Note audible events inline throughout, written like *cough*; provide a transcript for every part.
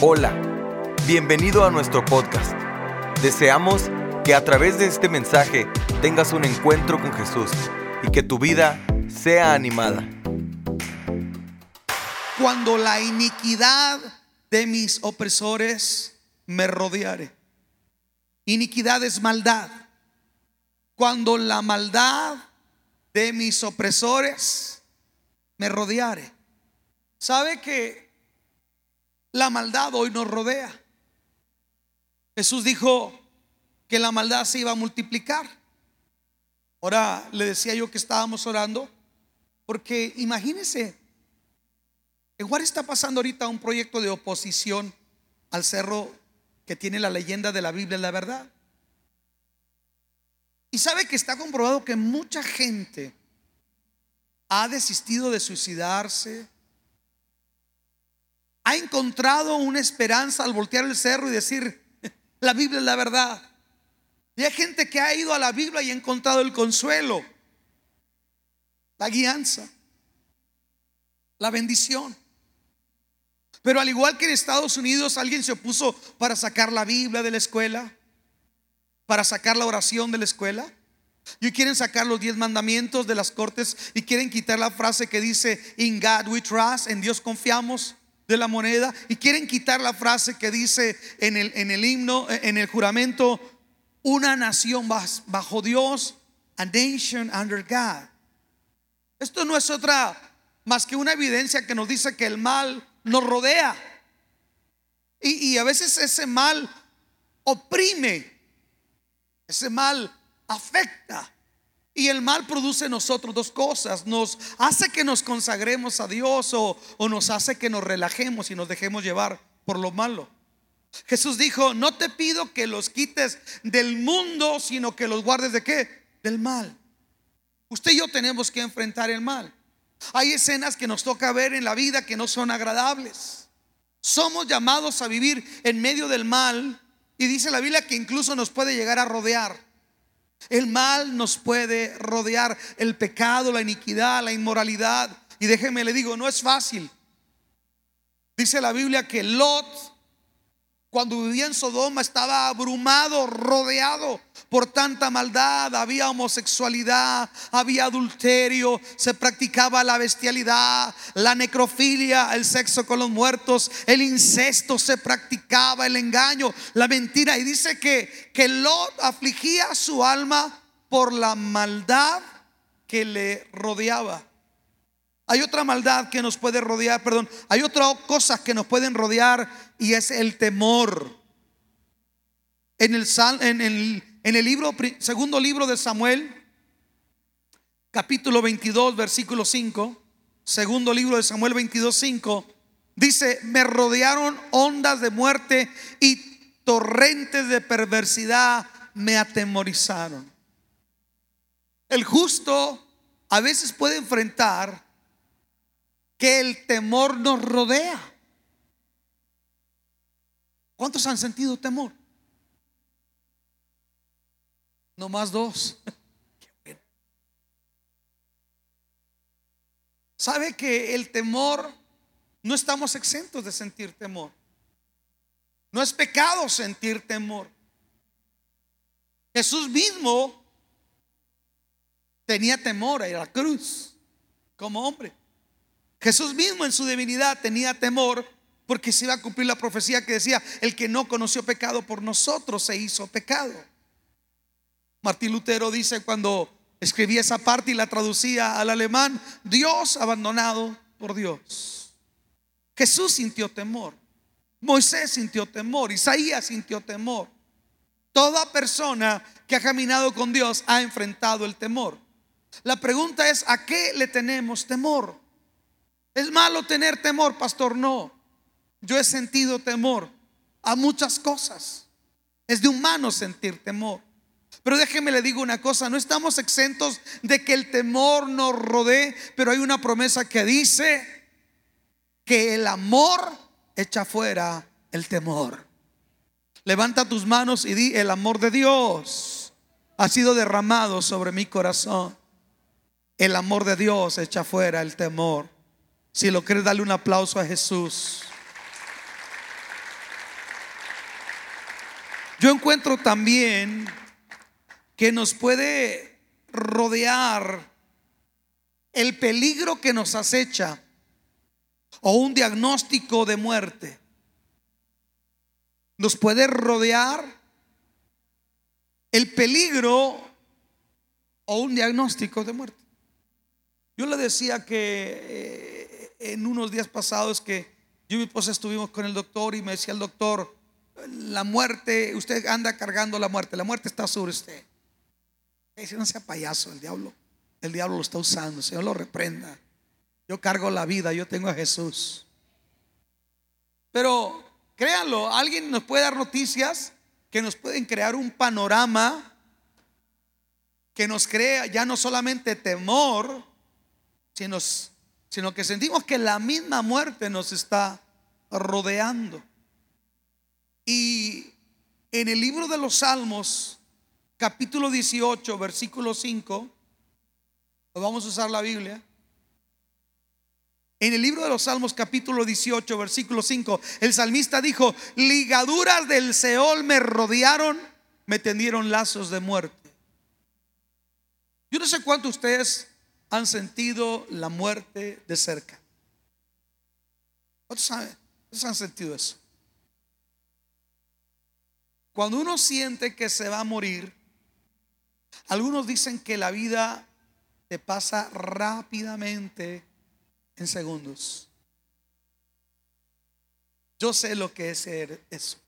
Hola, bienvenido a nuestro podcast. Deseamos que a través de este mensaje tengas un encuentro con Jesús y que tu vida sea animada. Cuando la iniquidad de mis opresores me rodeare. Iniquidad es maldad. Cuando la maldad de mis opresores me rodeare. ¿Sabe que la maldad hoy nos rodea. Jesús dijo que la maldad se iba a multiplicar. Ahora le decía yo que estábamos orando, porque imagínense, en Juárez está pasando ahorita un proyecto de oposición al cerro que tiene la leyenda de la Biblia, la verdad. Y sabe que está comprobado que mucha gente ha desistido de suicidarse, ha encontrado una esperanza al voltear el cerro y decir, *laughs* la Biblia es la verdad. Y hay gente que ha ido a la Biblia y ha encontrado el consuelo, la guianza, la bendición. Pero al igual que en Estados Unidos alguien se opuso para sacar la Biblia de la escuela, para sacar la oración de la escuela. Y quieren sacar los diez mandamientos de las cortes y quieren quitar la frase que dice, In God we trust, en Dios confiamos de la moneda y quieren quitar la frase que dice en el, en el himno, en el juramento, una nación bajo Dios, a nation under God. Esto no es otra más que una evidencia que nos dice que el mal nos rodea. Y, y a veces ese mal oprime, ese mal afecta. Y el mal produce en nosotros dos cosas. Nos hace que nos consagremos a Dios o, nos hace que nos relajemos y nos dejemos llevar por lo malo. Jesús dijo, no te pido que los quites del mundo, sino que los guardes de qué? Del mal. Usted y yo tenemos que enfrentar el mal. Hay escenas que nos toca ver en la vida que no son agradables. Somos llamados a vivir en medio del mal y dice la Biblia que incluso nos puede llegar a rodear. El mal nos puede rodear, el pecado, la iniquidad, la inmoralidad. Y déjeme le digo, no es fácil. Dice la Biblia que Lot cuando vivía en Sodoma estaba abrumado, rodeado por tanta maldad. Había homosexualidad, había adulterio, se practicaba la bestialidad, la necrofilia, el sexo con los muertos, el incesto se practicaba, el engaño, la mentira. Y dice que, que Lot afligía su alma por la maldad que le rodeaba. Hay otra maldad que nos puede rodear, perdón, hay otras cosas que nos pueden rodear y es el temor. En el, en el, en el libro, segundo libro de Samuel, capítulo 22, versículo 5, segundo libro de Samuel 22, 5, dice, me rodearon ondas de muerte y torrentes de perversidad me atemorizaron. El justo a veces puede enfrentar que el temor nos rodea. ¿Cuántos han sentido temor? No más dos. ¿Sabe que el temor no estamos exentos de sentir temor? No es pecado sentir temor. Jesús mismo tenía temor a la cruz como hombre. Jesús mismo en su divinidad tenía temor porque se iba a cumplir la profecía que decía, el que no conoció pecado por nosotros se hizo pecado. Martín Lutero dice cuando escribía esa parte y la traducía al alemán, Dios abandonado por Dios. Jesús sintió temor, Moisés sintió temor, Isaías sintió temor. Toda persona que ha caminado con Dios ha enfrentado el temor. La pregunta es, ¿a qué le tenemos temor? ¿Es malo tener temor, pastor? No. Yo he sentido temor a muchas cosas. Es de humano sentir temor. Pero déjeme le digo una cosa, no estamos exentos de que el temor nos rodee, pero hay una promesa que dice que el amor echa fuera el temor. Levanta tus manos y di, el amor de Dios ha sido derramado sobre mi corazón. El amor de Dios echa fuera el temor. Si lo crees, dale un aplauso a Jesús. Yo encuentro también que nos puede rodear el peligro que nos acecha o un diagnóstico de muerte. Nos puede rodear el peligro o un diagnóstico de muerte. Yo le decía que eh, en unos días pasados que yo y mi esposa estuvimos con el doctor y me decía el doctor, la muerte, usted anda cargando la muerte, la muerte está sobre usted. Dice, no sea payaso, el diablo, el diablo lo está usando, Señor lo reprenda. Yo cargo la vida, yo tengo a Jesús. Pero créanlo, alguien nos puede dar noticias que nos pueden crear un panorama que nos crea ya no solamente temor, sino, sino que sentimos que la misma muerte nos está rodeando. Y en el libro de los Salmos, capítulo 18, versículo 5, vamos a usar la Biblia. En el libro de los Salmos capítulo 18, versículo 5, el salmista dijo, ligaduras del Seol me rodearon, me tendieron lazos de muerte. Yo no sé cuánto ustedes han sentido la muerte de cerca. ¿Cuántos han sentido eso? Cuando uno siente que se va a morir, algunos dicen que la vida te pasa rápidamente en segundos. Yo sé lo que es ser eso.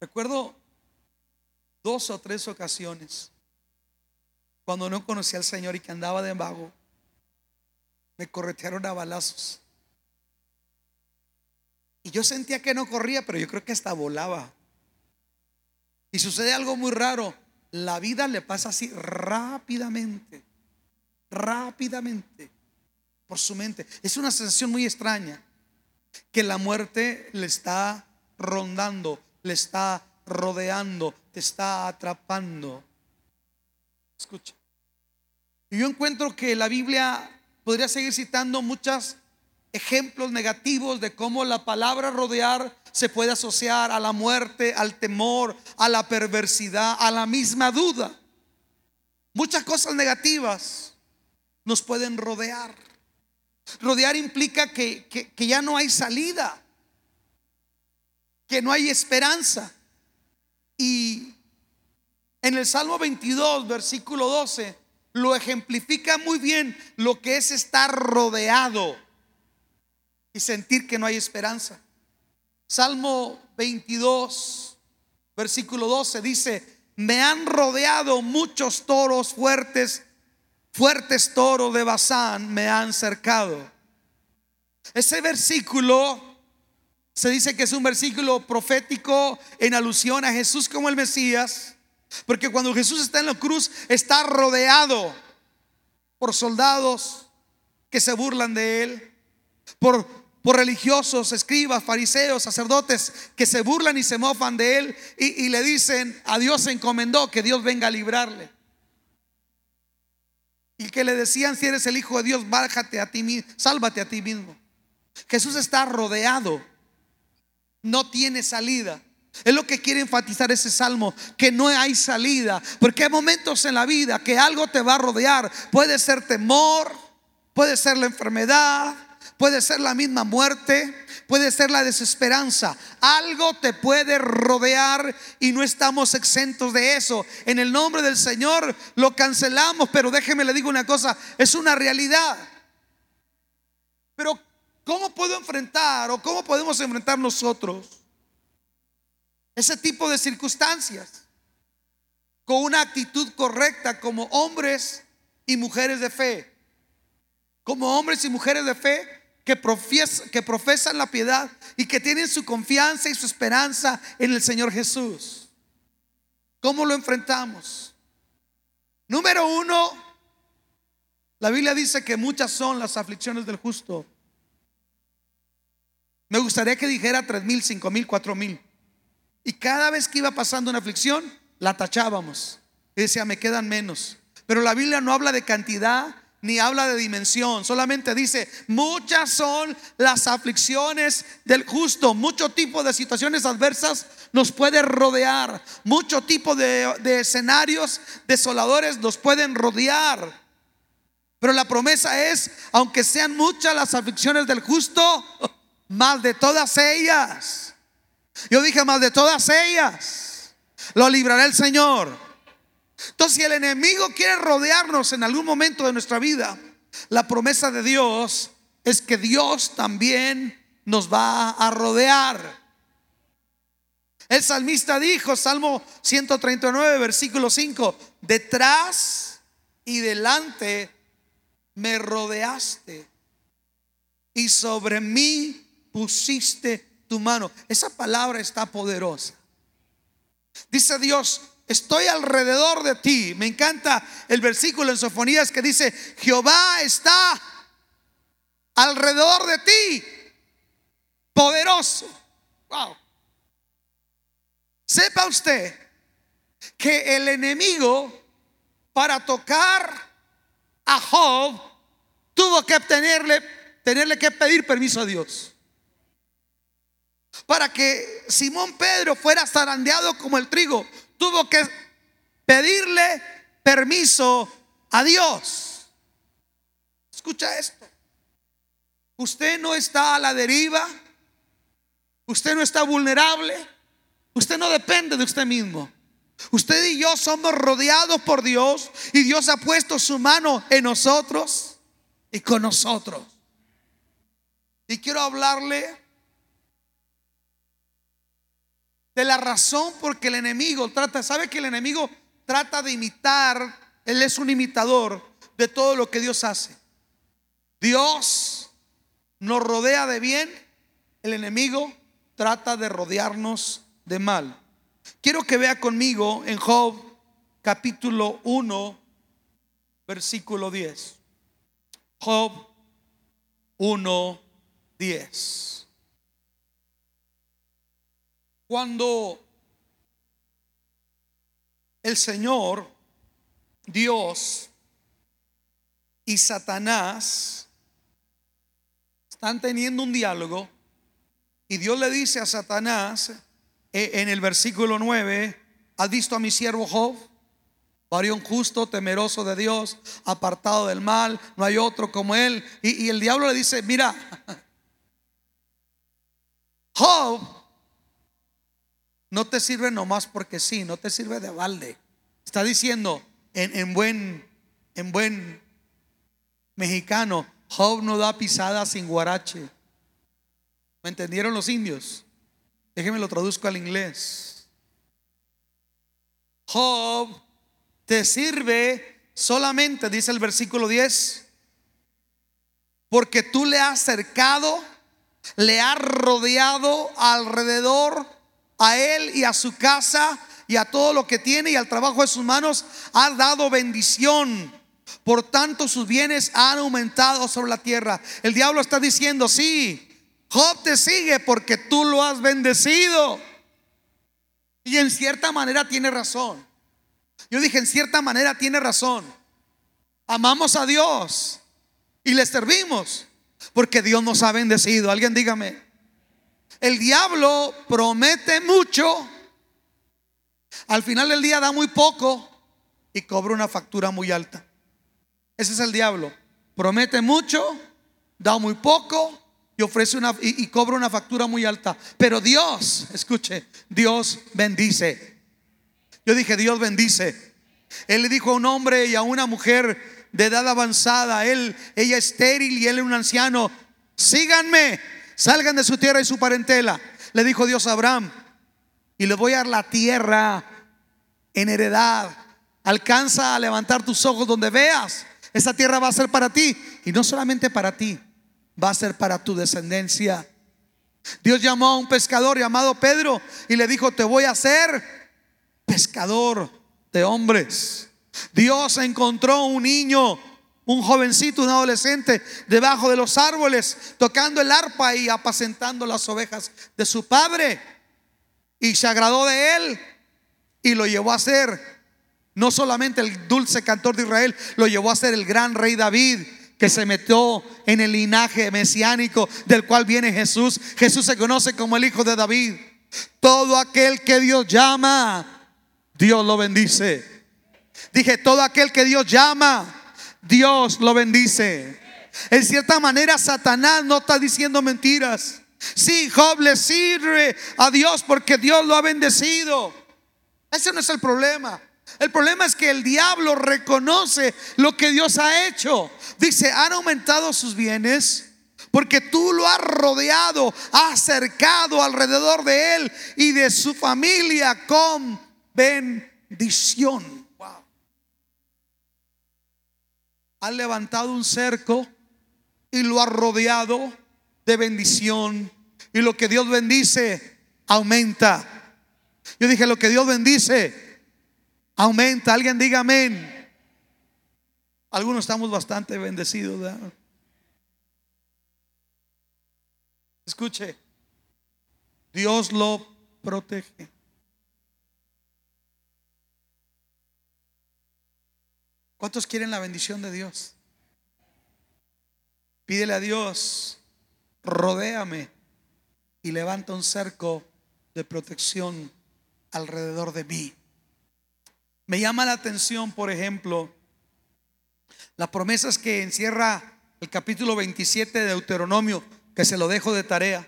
Recuerdo dos o tres ocasiones cuando no conocí al Señor y que andaba de vago. Me corretearon a balazos. Y yo sentía que no corría, pero yo creo que hasta volaba. Y sucede algo muy raro. La vida le pasa así rápidamente rápidamente por su mente. Es una sensación muy extraña que la muerte le está rondando, le está rodeando, te está atrapando. Escucha. Y yo encuentro que la Biblia podría seguir citando muchos ejemplos negativos de cómo la palabra rodear se puede asociar a la muerte, al temor, a la perversidad, a la misma duda. Muchas cosas negativas nos pueden rodear. Rodear implica que, ya no hay salida, que no hay esperanza. Y en el Salmo 22, versículo 12, lo ejemplifica muy bien lo que es estar rodeado y sentir que no hay esperanza. Salmo 22, versículo 12 dice, me han rodeado muchos toros fuertes fuertes toros de Bazán me han cercado. Ese versículo se dice que es un versículo profético en alusión a Jesús como el Mesías, porque cuando Jesús está en la cruz está rodeado por soldados que se burlan de él, por, por religiosos, escribas, fariseos, sacerdotes que se burlan y se mofan de él y, y le dicen, a Dios se encomendó que Dios venga a librarle y que le decían, si eres el Hijo de Dios, bájate a ti mismo, sálvate a ti mismo. Jesús está rodeado, no tiene salida. Es lo que quiere enfatizar ese salmo, que no hay salida, porque hay momentos en la vida que algo te va a rodear. Puede ser temor, puede ser la enfermedad, puede ser la misma muerte, puede ser la desesperanza. Algo te puede rodear y no estamos exentos de eso. En el nombre del Señor lo cancelamos, pero déjeme le digo una cosa, es una realidad. Pero ¿cómo puedo enfrentar o cómo podemos enfrentar nosotros ese tipo de circunstancias? Con una actitud correcta como hombres y mujeres de fe. Como hombres y mujeres de fe que, que profesan la piedad y que tienen su confianza y su esperanza en el Señor Jesús. ¿Cómo lo enfrentamos? Número uno, la Biblia dice que muchas son las aflicciones del justo. Me gustaría que dijera tres mil, cinco mil, cuatro mil. Y cada vez que iba pasando una aflicción, la tachábamos. Y decía, me quedan menos. Pero la Biblia no habla de cantidad, ni habla de dimensión, solamente dice, muchas son las aflicciones del justo, mucho tipo de situaciones adversas nos puede rodear, mucho tipo de, de escenarios desoladores nos pueden rodear. Pero la promesa es, aunque sean muchas las aflicciones del justo, más de todas ellas. Yo dije, más de todas ellas, lo librará el Señor. Entonces, si el enemigo quiere rodearnos en algún momento de nuestra vida, la promesa de Dios es que Dios también nos va a rodear. El salmista dijo, Salmo 139, versículo 5, detrás y delante me rodeaste y sobre mí pusiste tu mano. Esa palabra está poderosa. Dice Dios, estoy alrededor de ti. Me encanta el versículo en Sofonías que dice, Jehová está alrededor de ti, poderoso. Wow. Sepa usted que el enemigo para tocar a Job tuvo que tenerle, tenerle que pedir permiso a Dios. Para que Simón Pedro fuera zarandeado como el trigo, tuvo que pedirle permiso a Dios. Escucha esto. Usted no está a la deriva. Usted no está vulnerable. Usted no depende de usted mismo. Usted y yo somos rodeados por Dios y Dios ha puesto su mano en nosotros y con nosotros. Y quiero hablarle de la razón por que el enemigo trata, sabe que el enemigo trata de imitar, él es un imitador de todo lo que Dios hace. Dios nos rodea de bien, el enemigo trata de rodearnos de mal. Quiero que vea conmigo en Job capítulo 1, versículo 10. Job 1, 10. Cuando el Señor, Dios y Satanás están teniendo un diálogo y Dios le dice a Satanás eh, en el versículo 9, ¿has visto a mi siervo Job? Varión justo, temeroso de Dios, apartado del mal, no hay otro como él. Y, y el diablo le dice, mira, *laughs* Job no te sirve nomás porque sí, no te sirve de balde. Está diciendo en, buen, en buen mexicano, Job no da pisada sin guarache. ¿Me entendieron los indios? Déjenme lo traduzco al inglés. Job te sirve solamente, dice el versículo 10, porque tú le has cercado, le has rodeado alrededor a él y a su casa y a todo lo que tiene y al trabajo de sus manos, ha dado bendición. Por tanto, sus bienes han aumentado sobre la tierra. El diablo está diciendo, sí, Job te sigue porque tú lo has bendecido. Y en cierta manera tiene razón. Yo dije, en cierta manera tiene razón. Amamos a Dios y le servimos porque Dios nos ha bendecido. Alguien dígame, el diablo promete mucho, al final del día da muy poco y cobra una factura muy alta. Ese es el diablo. Promete mucho, da muy poco y ofrece una y, cobra una factura muy alta. Pero Dios, escuche, Dios bendice. Yo dije, Dios bendice. Él le dijo a un hombre y a una mujer de edad avanzada, él, ella estéril y él un anciano, síganme salgan de su tierra y su parentela. Le dijo Dios a Abraham, y le voy a dar la tierra en heredad. Alcanza a levantar tus ojos donde veas. Esa tierra va a ser para ti. Y no solamente para ti, va a ser para tu descendencia. Dios llamó a un pescador llamado Pedro y le dijo, te voy a hacer pescador de hombres. Dios encontró un niño un jovencito, un adolescente, debajo de los árboles, tocando el arpa y apacentando las ovejas de su padre. Y se agradó de él y lo llevó a ser no solamente el dulce cantor de Israel, lo llevó a ser el gran rey David, que se metió en el linaje mesiánico del cual viene Jesús. Jesús se conoce como el hijo de David. Todo aquel que Dios llama, Dios lo bendice. Dije, todo aquel que Dios llama, Dios lo bendice. En cierta manera, Satanás no está diciendo mentiras. Sí, Job le sirve a Dios porque Dios lo ha bendecido. Ese no es el problema. El problema es que el diablo reconoce lo que Dios ha hecho. Dice, han aumentado sus bienes porque tú lo has rodeado, has cercado alrededor de él y de su familia con bendición. Has levantado un cerco y lo has rodeado de bendición. Y lo que Dios bendice, aumenta. Yo dije, lo que Dios bendice, aumenta. Alguien diga amén. Algunos estamos bastante bendecidos. Escuche, Dios lo protege. ¿Cuántos quieren la bendición de Dios? Pídele a Dios, rodéame y levanta un cerco de protección alrededor de mí. Me llama la atención, por ejemplo, las promesas que encierra el capítulo 27 de Deuteronomio, que se lo dejo de tarea.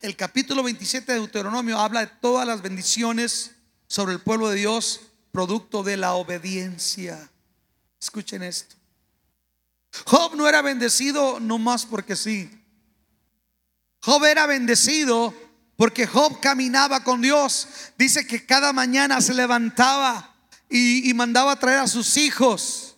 El capítulo 27 de Deuteronomio habla de todas las bendiciones sobre el pueblo de Dios, producto de la obediencia. Escuchen esto. Job no era bendecido nomás porque sí. Job era bendecido porque Job caminaba con Dios. Dice que cada mañana se levantaba y, mandaba traer a sus hijos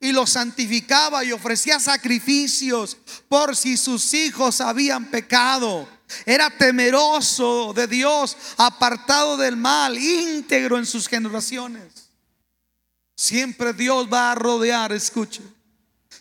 y los santificaba y ofrecía sacrificios por si sus hijos habían pecado. Era temeroso de Dios, apartado del mal, íntegro en sus generaciones. Siempre Dios va a rodear, escuche.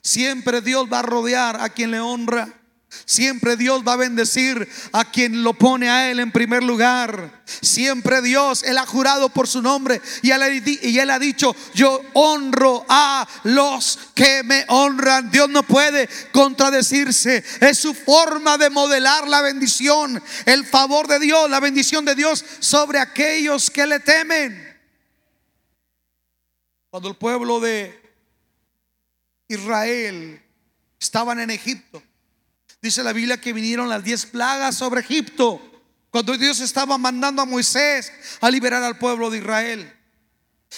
Siempre Dios va a rodear a quien le honra. Siempre Dios va a bendecir a quien lo pone a Él en primer lugar. Siempre Dios, Él ha jurado por su nombre y él, ha dicho, yo honro a los que me honran. Dios no puede contradecirse. Es su forma de modelar la bendición, el favor de Dios, la bendición de Dios sobre aquellos que le temen. Cuando el pueblo de Israel estaban en Egipto, Dice la Biblia que vinieron las diez plagas sobre Egipto cuando Dios estaba mandando a Moisés a liberar al pueblo de Israel.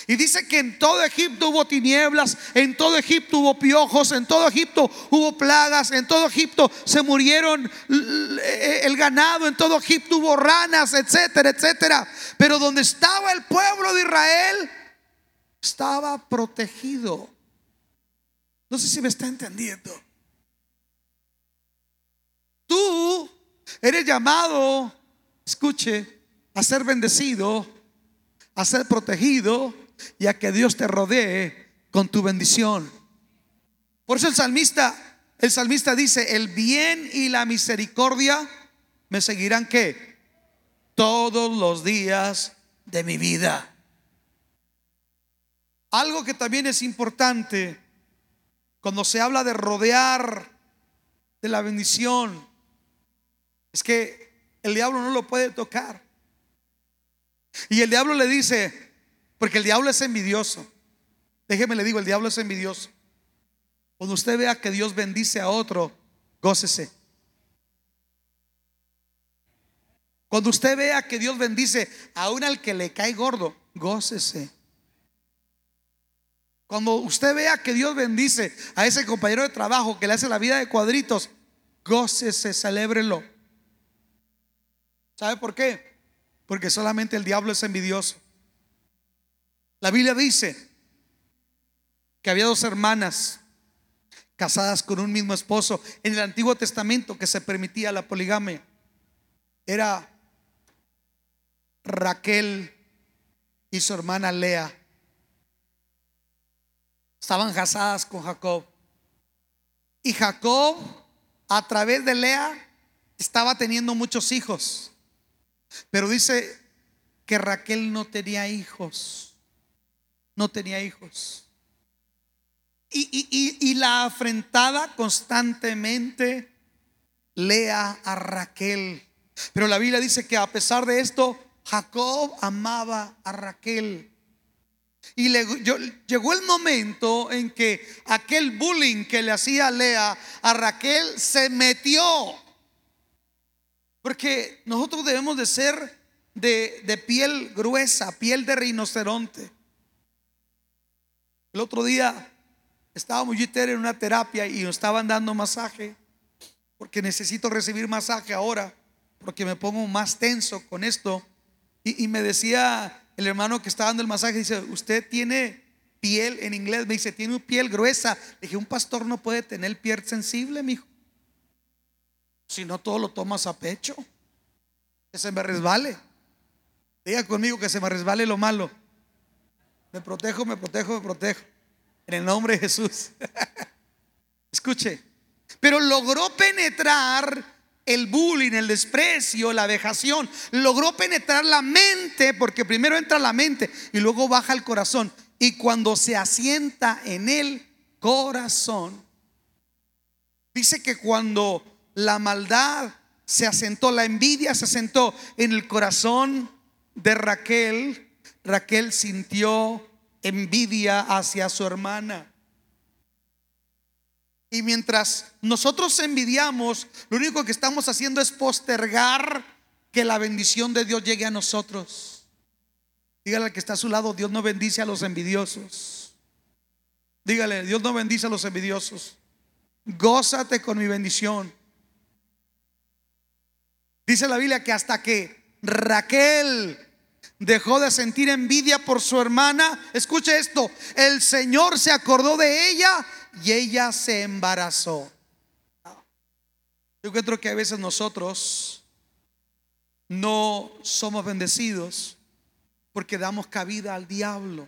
Y dice que en todo Egipto hubo tinieblas, en todo Egipto hubo piojos, en todo Egipto hubo plagas, en todo Egipto se murieron el ganado, en todo Egipto hubo ranas, etcétera, etcétera. Pero donde estaba el pueblo de Israel, estaba protegido. No sé si me está entendiendo. Tú eres llamado, escuche, a ser bendecido, a ser protegido y a que Dios te rodee con tu bendición. Por eso el salmista, el salmista dice, el bien y la misericordia me seguirán que todos los días de mi vida. Algo que también es importante cuando se habla de rodear de la bendición es que el diablo no lo puede tocar. Y el diablo le dice, porque el diablo es envidioso. Déjeme le digo, el diablo es envidioso. Cuando usted vea que Dios bendice a otro, gócese. Cuando usted vea que Dios bendice a un al que le cae gordo, gócese. Cuando usted vea que Dios bendice a ese compañero de trabajo que le hace la vida de cuadritos, gócese, celébrelo. ¿Sabe por qué? Porque solamente el diablo es envidioso. La Biblia dice que había dos hermanas casadas con un mismo esposo. En el Antiguo Testamento que se permitía la poligamia. Era Raquel y su hermana Lea. Estaban casadas con Jacob. Y Jacob, a través de Lea, estaba teniendo muchos hijos. Pero dice que Raquel no tenía hijos. no tenía hijos. Y, la afrentada constantemente lea a Raquel. Pero la Biblia dice que a pesar de esto, Jacob amaba a Raquel. Y llegó el momento en que aquel bullying que le hacía Lea a Raquel se metió. Porque nosotros debemos de ser de, piel gruesa, piel de rinoceronte. El otro día estábamos yo en una terapia y nos estaban dando masaje, porque necesito recibir masaje ahora, porque me pongo más tenso con esto. Y, me decía el hermano que estaba dando el masaje, dice, usted tiene piel, en inglés me dice, tiene piel gruesa. Le dije, un pastor no puede tener piel sensible, mijo. Si no, todo lo tomas a pecho. Que se me resbale. Diga conmigo que se me resbale lo malo. Me protejo, me protejo, me protejo. En el nombre de Jesús. *laughs* Escuche. Pero logró penetrar el bullying, el desprecio, la vejación. Logró penetrar la mente, porque primero entra la mente y luego baja el corazón. Y cuando se asienta en el corazón, dice que cuando la maldad se asentó, la envidia se asentó en el corazón de Raquel, Raquel sintió envidia hacia su hermana. Y mientras nosotros envidiamos, lo único que estamos haciendo es postergar que la bendición de Dios llegue a nosotros. Dígale al que está a su lado, Dios no bendice a los envidiosos. Dígale, Dios no bendice a los envidiosos. Gózate con mi bendición. Dice la Biblia que hasta que Raquel dejó de sentir envidia por su hermana. Escuche esto, el Señor se acordó de ella y ella se embarazó. Yo creo que a veces nosotros no somos bendecidos porque damos cabida al diablo.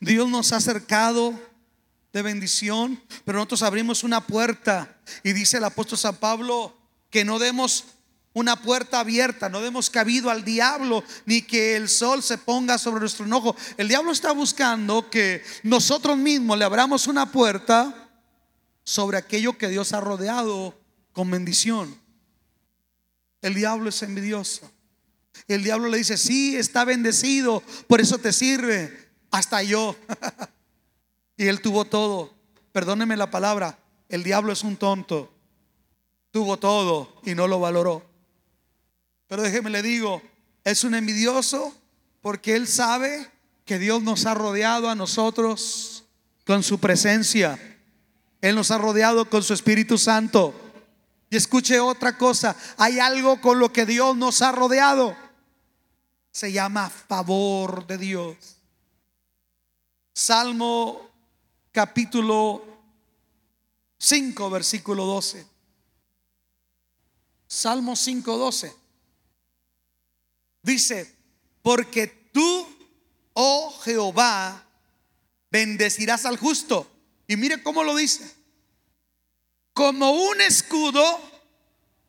Dios nos ha acercado de bendición, pero nosotros abrimos una puerta y dice el apóstol San Pablo que no demos una puerta abierta, no demos cabido al diablo ni que el sol se ponga sobre nuestro enojo. El diablo está buscando que nosotros mismos le abramos una puerta sobre aquello que Dios ha rodeado con bendición. El diablo es envidioso. El diablo le dice, sí, está bendecido, por eso te sirve, hasta yo. *laughs* y él tuvo todo. Perdóneme la palabra, el diablo es un tonto. Tuvo todo y no lo valoró. Pero déjeme le digo, es un envidioso porque él sabe que Dios nos ha rodeado a nosotros con su presencia. Él nos ha rodeado con su Espíritu Santo. Y escuche otra cosa, hay algo con lo que Dios nos ha rodeado. Se llama favor de Dios. Salmo capítulo 5, versículo 12. Salmo 5, 12. Dice, porque tú, oh Jehová, bendecirás al justo. Y mire cómo lo dice. Como un escudo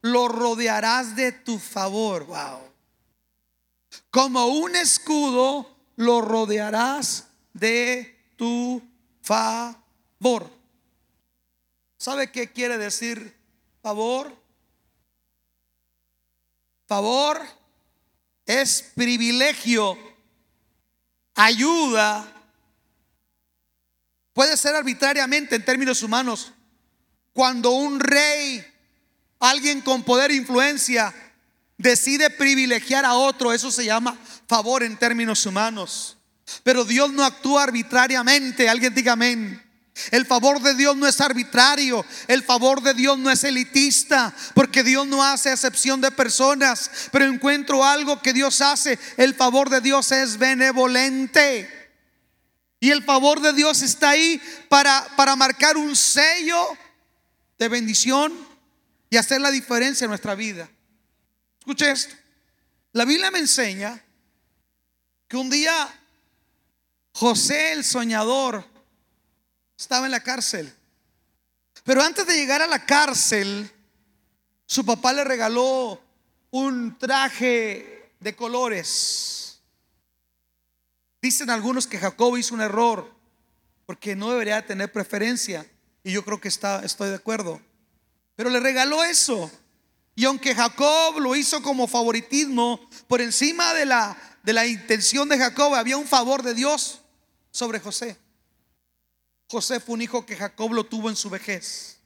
lo rodearás de tu favor. Wow. Como un escudo lo rodearás de tu favor. ¿Sabe qué quiere decir favor? Favor es privilegio, ayuda, puede ser arbitrariamente en términos humanos. Cuando un rey, alguien con poder e influencia, decide privilegiar a otro, eso se llama favor en términos humanos. Pero Dios no actúa arbitrariamente, alguien diga amén. El favor de Dios no es arbitrario, el favor de Dios no es elitista, porque Dios no hace excepción de personas, pero encuentro algo que Dios hace, el favor de Dios es benevolente. Y el favor de Dios está ahí para, para marcar un sello de bendición y hacer la diferencia en nuestra vida. Escuche esto. La Biblia me enseña que un día José el soñador estaba en la cárcel. Pero antes de llegar a la cárcel, su papá le regaló un traje de colores. Dicen algunos que Jacob hizo un error porque no debería tener preferencia. Y yo creo que está, estoy de acuerdo. Pero le regaló eso. Y aunque Jacob lo hizo como favoritismo, por encima de la, de la intención de Jacob había un favor de Dios sobre José. José fue un hijo que Jacob lo tuvo en su vejez.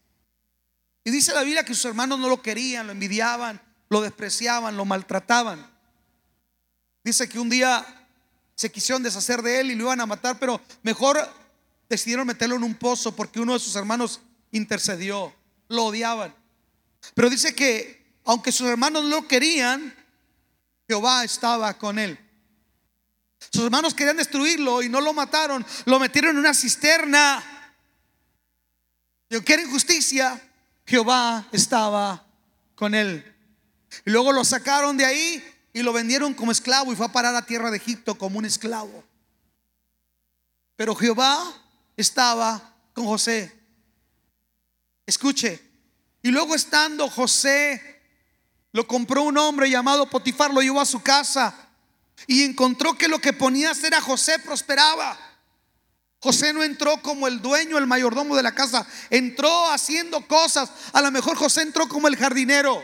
Y dice la Biblia que sus hermanos no lo querían, lo envidiaban, lo despreciaban, lo maltrataban. Dice que un día se quisieron deshacer de él y lo iban a matar, pero mejor decidieron meterlo en un pozo porque uno de sus hermanos intercedió, lo odiaban. Pero dice que aunque sus hermanos no lo querían, Jehová estaba con él. Sus hermanos querían destruirlo y no lo mataron, lo metieron en una cisterna. Y aunque era injusticia, Jehová estaba con él. Y luego lo sacaron de ahí y lo vendieron como esclavo y fue a parar a tierra de Egipto como un esclavo. Pero Jehová estaba con José. Escuche. Y luego estando José, lo compró un hombre llamado Potifar, lo llevó a su casa y encontró que lo que ponía a hacer a José prosperaba. José no entró como el dueño, el mayordomo de la casa, entró haciendo cosas. A lo mejor José entró como el jardinero.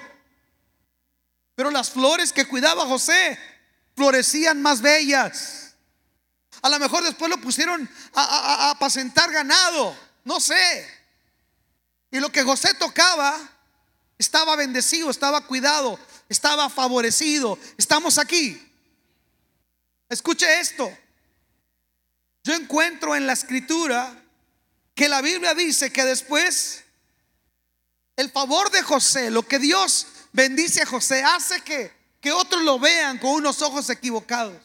Pero las flores que cuidaba José florecían más bellas. A lo mejor después lo pusieron a, apacentar ganado. No sé. Y lo que José tocaba estaba bendecido, estaba cuidado, estaba favorecido. Estamos aquí. Escuche esto. Yo encuentro en la escritura que la Biblia dice que después el favor de José, lo que Dios bendice a José, hace que, que otros lo vean con unos ojos equivocados.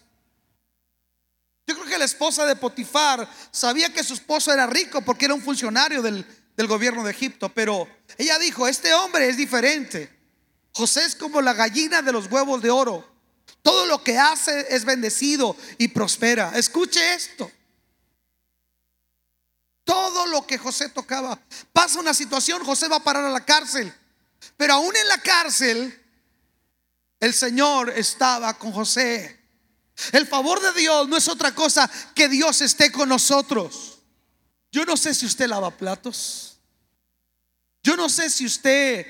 Yo creo que la esposa de Potifar sabía que su esposo era rico porque era un funcionario del, del gobierno de Egipto, pero ella dijo, este hombre es diferente. José es como la gallina de los huevos de oro. Todo lo que hace es bendecido y prospera. Escuche esto. Todo lo que José tocaba. Pasa una situación, José va a parar a la cárcel. Pero aún en la cárcel, el Señor estaba con José. El favor de Dios no es otra cosa que Dios esté con nosotros. Yo no sé si usted lava platos. Yo no sé si usted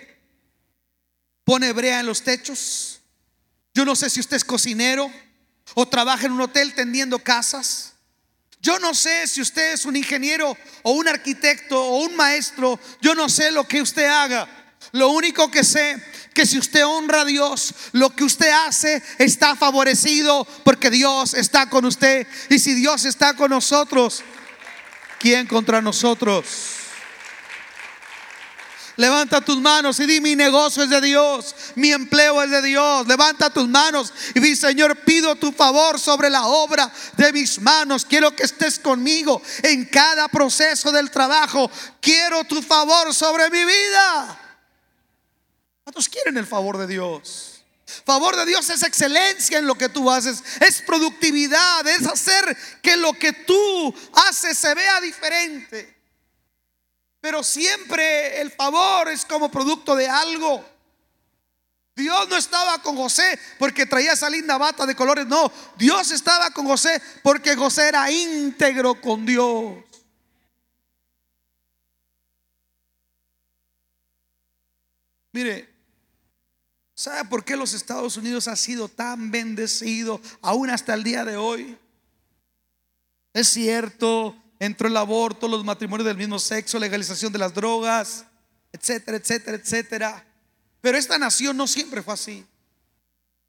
pone brea en los techos. Yo no sé si usted es cocinero o trabaja en un hotel tendiendo casas. Yo no sé si usted es un ingeniero o un arquitecto o un maestro. Yo no sé lo que usted haga. Lo único que sé que si usted honra a Dios, lo que usted hace está favorecido porque Dios está con usted. Y si Dios está con nosotros, ¿quién contra nosotros? Levanta tus manos y di mi negocio es de Dios, mi empleo es de Dios. Levanta tus manos y di Señor, pido tu favor sobre la obra de mis manos. Quiero que estés conmigo en cada proceso del trabajo. Quiero tu favor sobre mi vida. ¿Cuántos quieren el favor de Dios? Favor de Dios es excelencia en lo que tú haces, es productividad, es hacer que lo que tú haces se vea diferente. Pero siempre el favor es como producto de algo. Dios no estaba con José porque traía esa linda bata de colores. No, Dios estaba con José porque José era íntegro con Dios. Mire, ¿Sabe por qué los Estados Unidos ha sido tan bendecido aún hasta el día de hoy? Es cierto, entró el aborto, los matrimonios del mismo sexo, legalización de las drogas, etcétera, etcétera, etcétera. Pero esta nación no siempre fue así.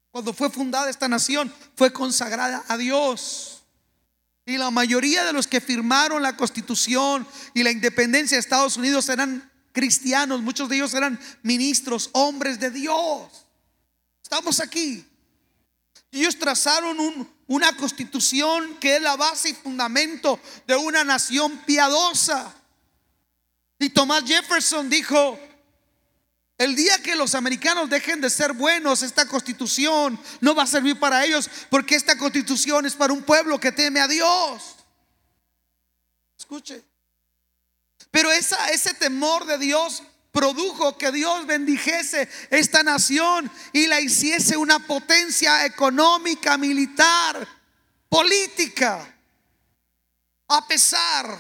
Cuando fue fundada esta nación, fue consagrada a Dios. Y la mayoría de los que firmaron la constitución y la independencia de Estados Unidos eran cristianos, muchos de ellos eran ministros, hombres de Dios. Estamos aquí. Ellos trazaron una constitución que es la base y fundamento de una nación piadosa. Y Thomas Jefferson dijo, el día que los americanos dejen de ser buenos, esta constitución no va a servir para ellos, porque esta constitución es para un pueblo que teme a Dios. Escuche. Pero ese temor de Dios produjo que Dios bendijese esta nación y la hiciese una potencia económica, militar, política, a pesar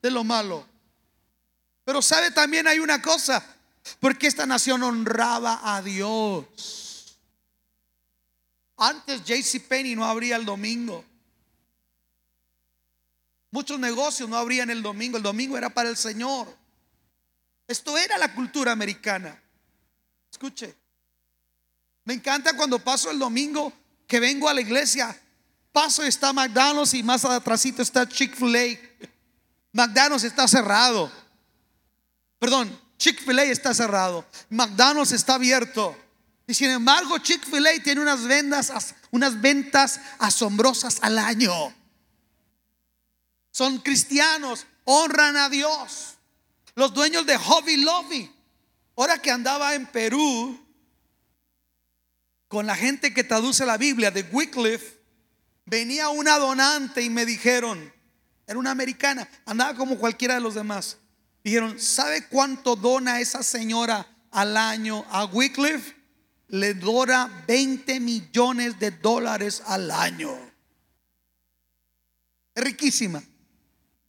de lo malo. Pero sabe también hay una cosa, porque esta nación honraba a Dios. Antes JC Penny no abría el domingo. Muchos negocios no abrían el domingo. El domingo era para el Señor. Esto era la cultura americana. Escuche. Me encanta cuando paso el domingo que vengo a la iglesia. Paso está McDonald's y más atrásito está Chick-fil-A. McDonald's está cerrado. Perdón, Chick-fil-A está cerrado. McDonald's está abierto. Y sin embargo, Chick-fil-A tiene unas unas ventas asombrosas al año. Son cristianos, honran a Dios. Los dueños de Hobby Lobby. Ahora que andaba en Perú con la gente que traduce la Biblia de Wycliffe, venía una donante y me dijeron, era una americana, andaba como cualquiera de los demás. Dijeron, ¿sabe cuánto dona esa señora al año a Wycliffe? Le dora 20 millones de dólares al año. Es riquísima.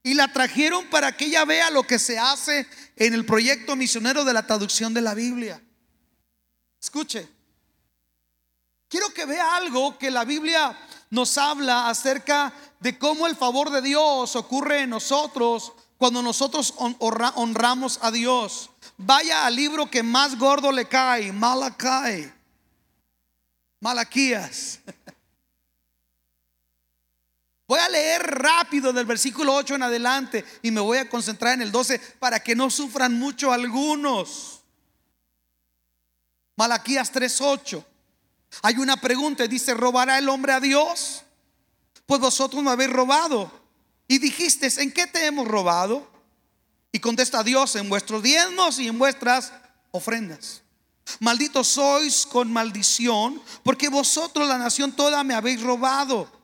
Y la trajeron para que ella vea lo que se hace en el proyecto misionero de la traducción de la Biblia. Escuche, quiero que vea algo que la Biblia nos habla acerca de cómo el favor de Dios ocurre en nosotros cuando nosotros honramos a Dios. Vaya al libro que más gordo le cae, Malakai, Malaquías. *laughs* Rápido del versículo 8 en adelante y me voy a concentrar en el 12 para que no sufran mucho algunos. Malaquías 3:8. Hay una pregunta, dice, ¿robará el hombre a Dios? Pues vosotros me habéis robado. Y dijiste, ¿en qué te hemos robado? Y contesta Dios, en vuestros diezmos y en vuestras ofrendas. Malditos sois con maldición, porque vosotros la nación toda me habéis robado.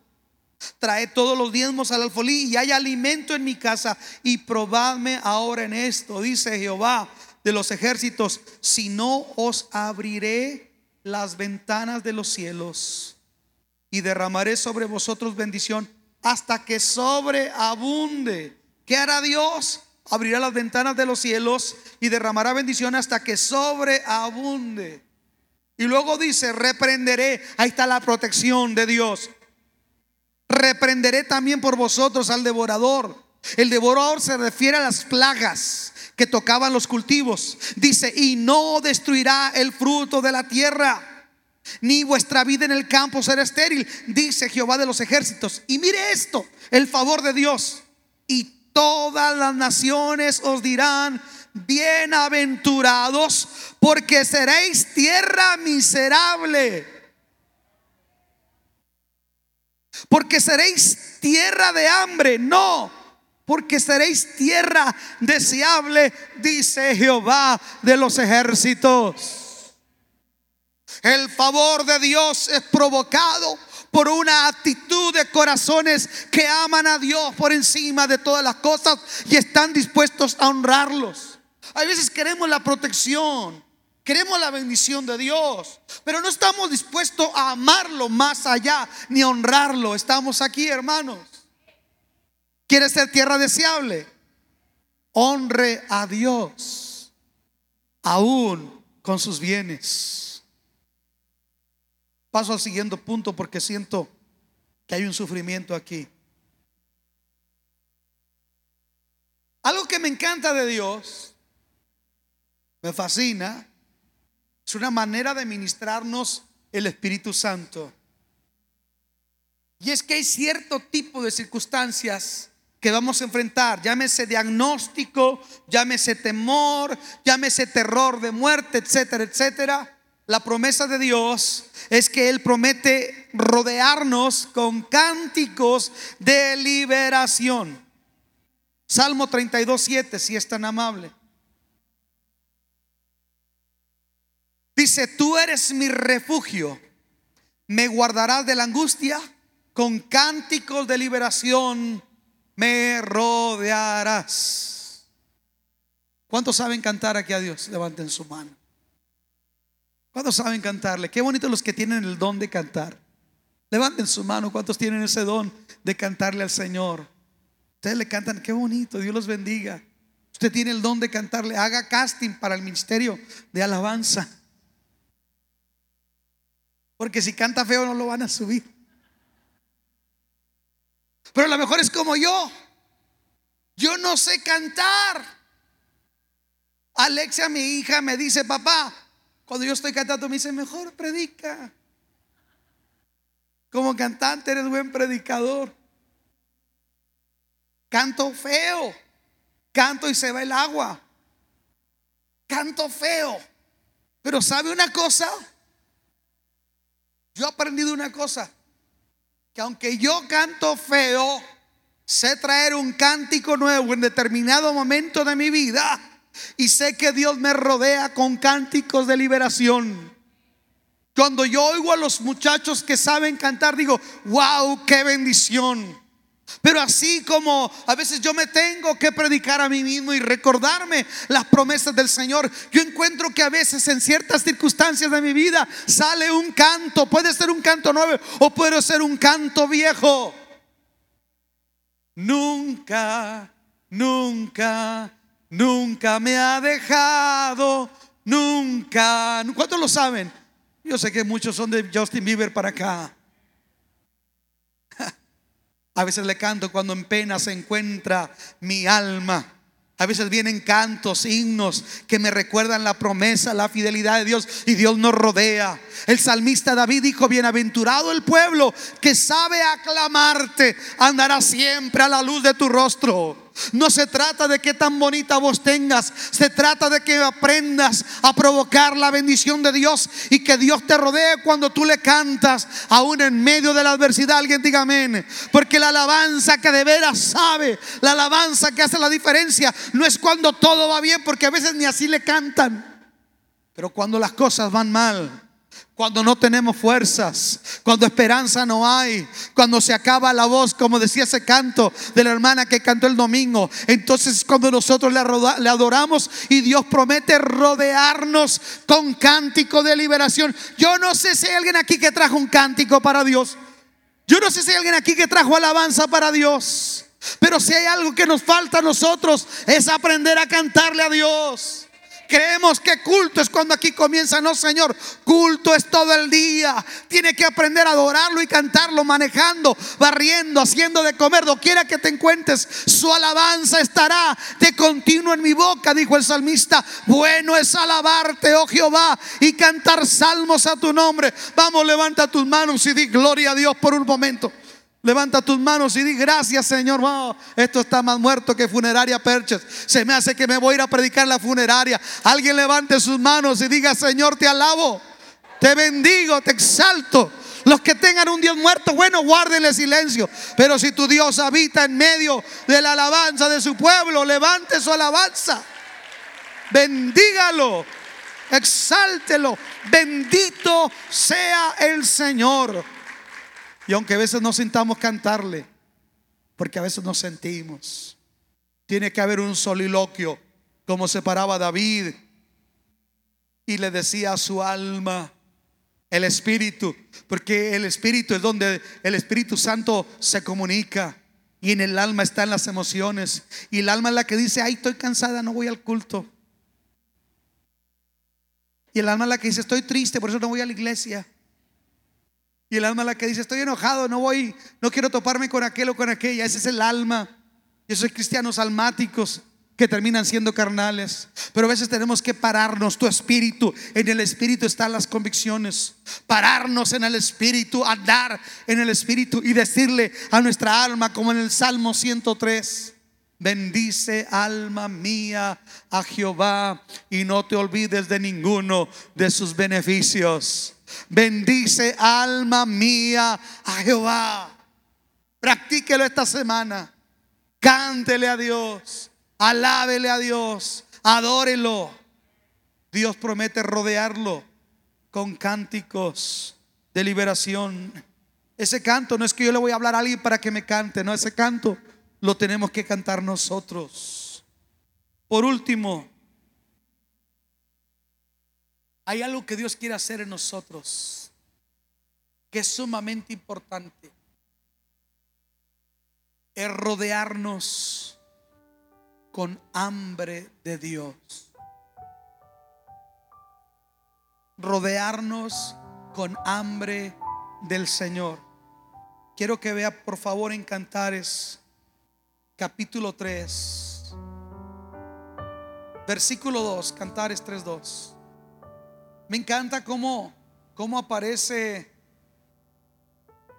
Trae todos los diezmos al alfolí y hay alimento en mi casa. Y probadme ahora en esto, dice Jehová de los ejércitos, si no os abriré las ventanas de los cielos y derramaré sobre vosotros bendición hasta que sobreabunde. ¿Qué hará Dios? Abrirá las ventanas de los cielos y derramará bendición hasta que sobreabunde. Y luego dice, reprenderé. Ahí está la protección de Dios. Reprenderé también por vosotros al devorador. El devorador se refiere a las plagas que tocaban los cultivos. Dice, y no destruirá el fruto de la tierra, ni vuestra vida en el campo será estéril, dice Jehová de los ejércitos. Y mire esto, el favor de Dios. Y todas las naciones os dirán, bienaventurados, porque seréis tierra miserable porque seréis tierra de hambre, no, porque seréis tierra deseable, dice Jehová de los ejércitos. El favor de Dios es provocado por una actitud de corazones que aman a Dios por encima de todas las cosas y están dispuestos a honrarlos. Hay veces queremos la protección, Queremos la bendición de Dios, pero no estamos dispuestos a amarlo más allá ni a honrarlo. Estamos aquí, hermanos. ¿Quiere ser tierra deseable? Honre a Dios, aún con sus bienes. Paso al siguiente punto porque siento que hay un sufrimiento aquí. Algo que me encanta de Dios, me fascina, es una manera de ministrarnos el Espíritu Santo. Y es que hay cierto tipo de circunstancias que vamos a enfrentar, llámese diagnóstico, llámese temor, llámese terror de muerte, etcétera, etcétera. La promesa de Dios es que Él promete rodearnos con cánticos de liberación. Salmo 32, 7, si es tan amable. Dice, tú eres mi refugio, me guardarás de la angustia, con cánticos de liberación me rodearás. ¿Cuántos saben cantar aquí a Dios? Levanten su mano. ¿Cuántos saben cantarle? Qué bonito los que tienen el don de cantar. Levanten su mano, ¿cuántos tienen ese don de cantarle al Señor? Ustedes le cantan, qué bonito, Dios los bendiga. Usted tiene el don de cantarle, haga casting para el ministerio de alabanza. Porque si canta feo no lo van a subir. Pero a lo mejor es como yo. Yo no sé cantar. Alexia, mi hija, me dice, papá, cuando yo estoy cantando, me dice, mejor predica. Como cantante eres buen predicador. Canto feo. Canto y se va el agua. Canto feo. Pero ¿sabe una cosa? Yo he aprendido una cosa. Que aunque yo canto feo, sé traer un cántico nuevo en determinado momento de mi vida. Y sé que Dios me rodea con cánticos de liberación. Cuando yo oigo a los muchachos que saben cantar, digo, wow, qué bendición. Pero así como a veces yo me tengo que predicar a mí mismo y recordarme las promesas del Señor, yo encuentro que a veces en ciertas circunstancias de mi vida sale un canto, puede ser un canto nuevo o puede ser un canto viejo. Nunca, nunca, nunca me ha dejado, nunca. ¿Cuántos lo saben? Yo sé que muchos son de Justin Bieber para acá. A veces le canto cuando en pena se encuentra mi alma. A veces vienen cantos, himnos que me recuerdan la promesa, la fidelidad de Dios y Dios nos rodea. El salmista David dijo, bienaventurado el pueblo que sabe aclamarte, andará siempre a la luz de tu rostro. No se trata de que tan bonita voz tengas, se trata de que aprendas a provocar la bendición de Dios y que Dios te rodee cuando tú le cantas, aún en medio de la adversidad. Alguien diga amén. Porque la alabanza que de veras sabe, la alabanza que hace la diferencia, no es cuando todo va bien, porque a veces ni así le cantan. Pero cuando las cosas van mal, cuando no tenemos fuerzas, cuando esperanza no hay, cuando se acaba la voz, como decía ese canto de la hermana que cantó el domingo. Entonces cuando nosotros le, adoramos y Dios promete rodearnos con cántico de liberación. Yo no sé si hay alguien aquí que trajo un cántico para Dios. Yo no sé si hay alguien aquí que trajo alabanza para Dios. Pero si hay algo que nos falta a nosotros es aprender a cantarle a Dios. Creemos que culto es cuando aquí comienza. No, Señor. Culto es todo el día. Tiene que aprender a adorarlo y cantarlo, manejando, barriendo, haciendo de comer. quiera que te encuentres, su alabanza estará de continuo en mi boca, dijo el salmista. Bueno es alabarte, oh Jehová, y cantar salmos a tu nombre. Vamos, levanta tus manos y di gloria a Dios por un momento. Levanta tus manos y di gracias, Señor. esto está más muerto que funeraria Perches. Se me hace que me voy a ir a predicar la funeraria. Alguien levante sus manos y diga, Señor, te alabo, te bendigo, te exalto. Los que tengan un Dios muerto, bueno, guárdenle silencio. Pero si tu Dios habita en medio de la alabanza de su pueblo, levante su alabanza. Bendígalo, exáltelo. Bendito sea el Señor. Y aunque a veces no sintamos cantarle, porque a veces nos sentimos, tiene que haber un soliloquio, como se paraba David y le decía a su alma, el Espíritu, porque el Espíritu es donde el Espíritu Santo se comunica. Y en el alma están las emociones. Y el alma es la que dice, ay, estoy cansada, no voy al culto. Y el alma es la que dice, estoy triste, por eso no voy a la iglesia. Y el alma la que dice, estoy enojado, no voy, no quiero toparme con aquel o con aquella. Ese es el alma. Y esos cristianos almáticos que terminan siendo carnales. Pero a veces tenemos que pararnos, tu espíritu. En el espíritu están las convicciones. Pararnos en el espíritu, andar en el espíritu y decirle a nuestra alma, como en el Salmo 103. Bendice alma mía a Jehová y no te olvides de ninguno de sus beneficios. Bendice alma mía a Jehová. Practíquelo esta semana. Cántele a Dios. Alábele a Dios. Adórelo. Dios promete rodearlo con cánticos de liberación. Ese canto no es que yo le voy a hablar a alguien para que me cante, no, ese canto lo tenemos que cantar nosotros. Por último, hay algo que Dios quiere hacer en nosotros. que es sumamente importante es rodearnos con hambre de Dios. Rodearnos con hambre del Señor. Quiero que vea por favor en Cantares capítulo 3, versículo 2, Cantares 3.2. Me encanta cómo, cómo aparece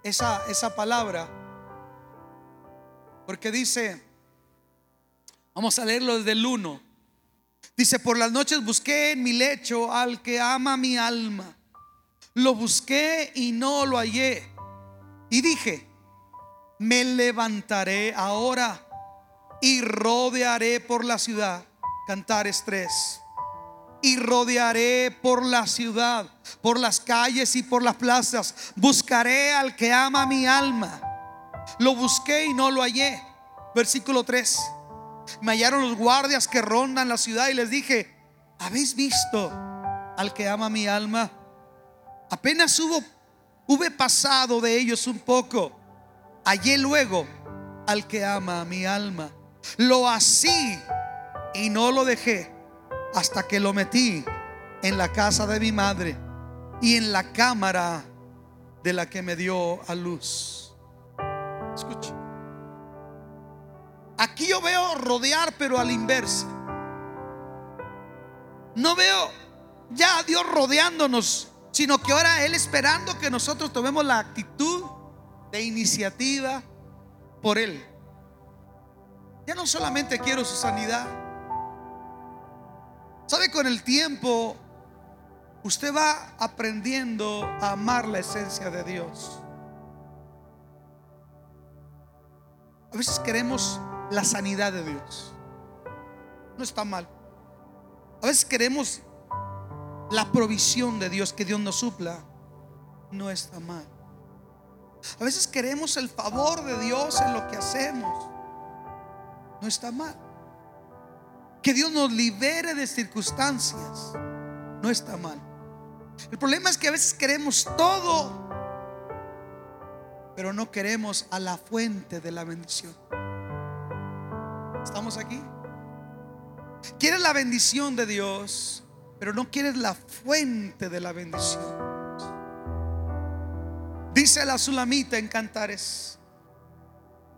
esa, esa palabra. Porque dice, vamos a leerlo desde el 1. Dice, por las noches busqué en mi lecho al que ama mi alma. Lo busqué y no lo hallé. Y dije, me levantaré ahora y rodearé por la ciudad. Cantares 3. Y rodearé por la ciudad, por las calles y por las plazas. Buscaré al que ama mi alma. Lo busqué y no lo hallé. Versículo 3. Me hallaron los guardias que rondan la ciudad y les dije, ¿habéis visto al que ama mi alma? Apenas hubo, hube pasado de ellos un poco. Hallé luego al que ama mi alma. Lo así y no lo dejé hasta que lo metí en la casa de mi madre y en la cámara de la que me dio a luz. Escucha. Aquí yo veo rodear, pero al inverso. No veo ya a Dios rodeándonos, sino que ahora Él esperando que nosotros tomemos la actitud de iniciativa por Él. Ya no solamente quiero su sanidad. ¿Sabe? Con el tiempo, usted va aprendiendo a amar la esencia de Dios. A veces queremos la sanidad de Dios. No está mal. A veces queremos la provisión de Dios, que Dios nos supla. No está mal. A veces queremos el favor de Dios en lo que hacemos. No está mal. Que Dios nos libere de circunstancias. No está mal. El problema es que a veces queremos todo, pero no queremos a la fuente de la bendición. ¿Estamos aquí? Quieres la bendición de Dios, pero no quieres la fuente de la bendición. Dice la Sulamita en Cantares.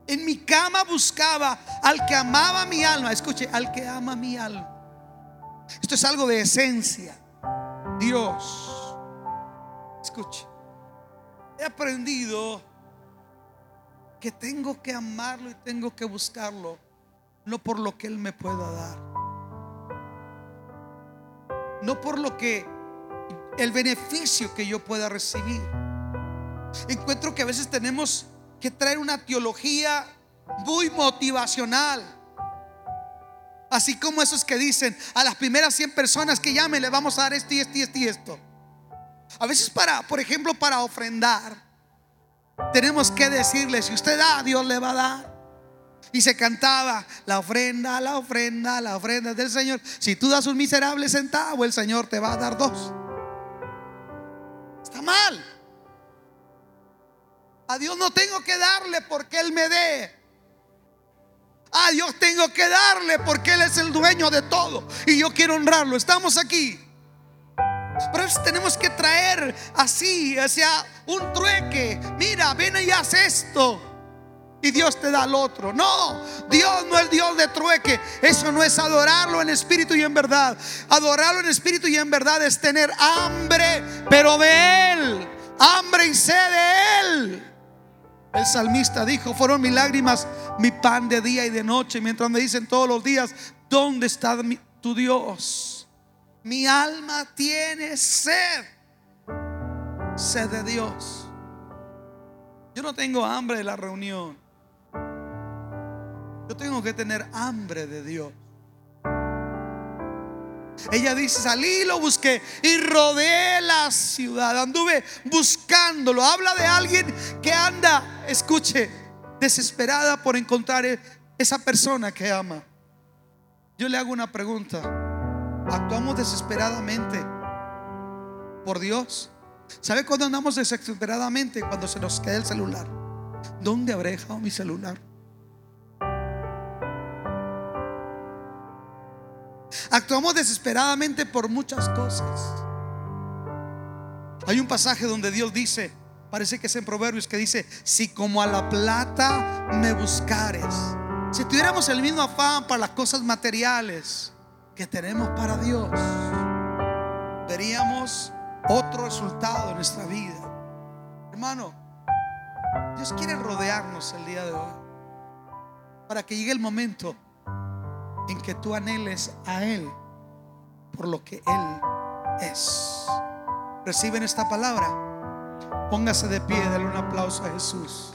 En mi cama buscaba al que amaba mi alma. Escuche, al que ama mi alma. Esto es algo de esencia. Dios. Escuche. He aprendido que tengo que amarlo y tengo que buscarlo. No por lo que Él me pueda dar. No por lo que el beneficio que yo pueda recibir. Encuentro que a veces tenemos que traer una teología muy motivacional. Así como esos que dicen a las primeras 100 personas que llamen le vamos a dar esto y esto y esto y esto. A veces para, por ejemplo, para ofrendar, tenemos que decirle, si usted da, Dios le va a dar. Y se cantaba la ofrenda, la ofrenda, la ofrenda del Señor. Si tú das un miserable centavo, el Señor te va a dar dos. Está mal. A Dios no tengo que darle porque Él me dé. A Dios tengo que darle porque Él es el dueño de todo. Y yo quiero honrarlo. Estamos aquí. Pero tenemos que traer así, o sea, un trueque. Mira, ven y haz esto. Y Dios te da al otro. No, Dios no es Dios de trueque. Eso no es adorarlo en espíritu y en verdad. Adorarlo en espíritu y en verdad es tener hambre, pero de Él. Hambre y sed de Él. El salmista dijo, fueron mis lágrimas mi pan de día y de noche, mientras me dicen todos los días, ¿dónde está tu Dios? Mi alma tiene sed, sed de Dios. Yo no tengo hambre de la reunión. Yo tengo que tener hambre de Dios. Ella dice, salí, lo busqué y rodeé la ciudad. Anduve buscándolo. Habla de alguien que anda, escuche, desesperada por encontrar esa persona que ama. Yo le hago una pregunta. ¿Actuamos desesperadamente por Dios? ¿Sabe cuándo andamos desesperadamente? Cuando se nos queda el celular. ¿Dónde habré dejado mi celular? Actuamos desesperadamente por muchas cosas. Hay un pasaje donde Dios dice, parece que es en Proverbios, que dice, si como a la plata me buscares, si tuviéramos el mismo afán para las cosas materiales que tenemos para Dios, veríamos otro resultado en nuestra vida. Hermano, Dios quiere rodearnos el día de hoy para que llegue el momento en que tú anheles a Él por lo que Él es. ¿Reciben esta palabra? Póngase de pie, dale un aplauso a Jesús.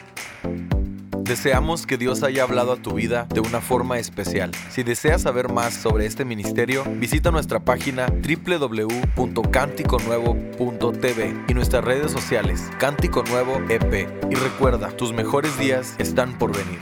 Deseamos que Dios haya hablado a tu vida de una forma especial. Si deseas saber más sobre este ministerio, visita nuestra página www.canticonuevo.tv y nuestras redes sociales Cántico Nuevo EP. Y recuerda, tus mejores días están por venir.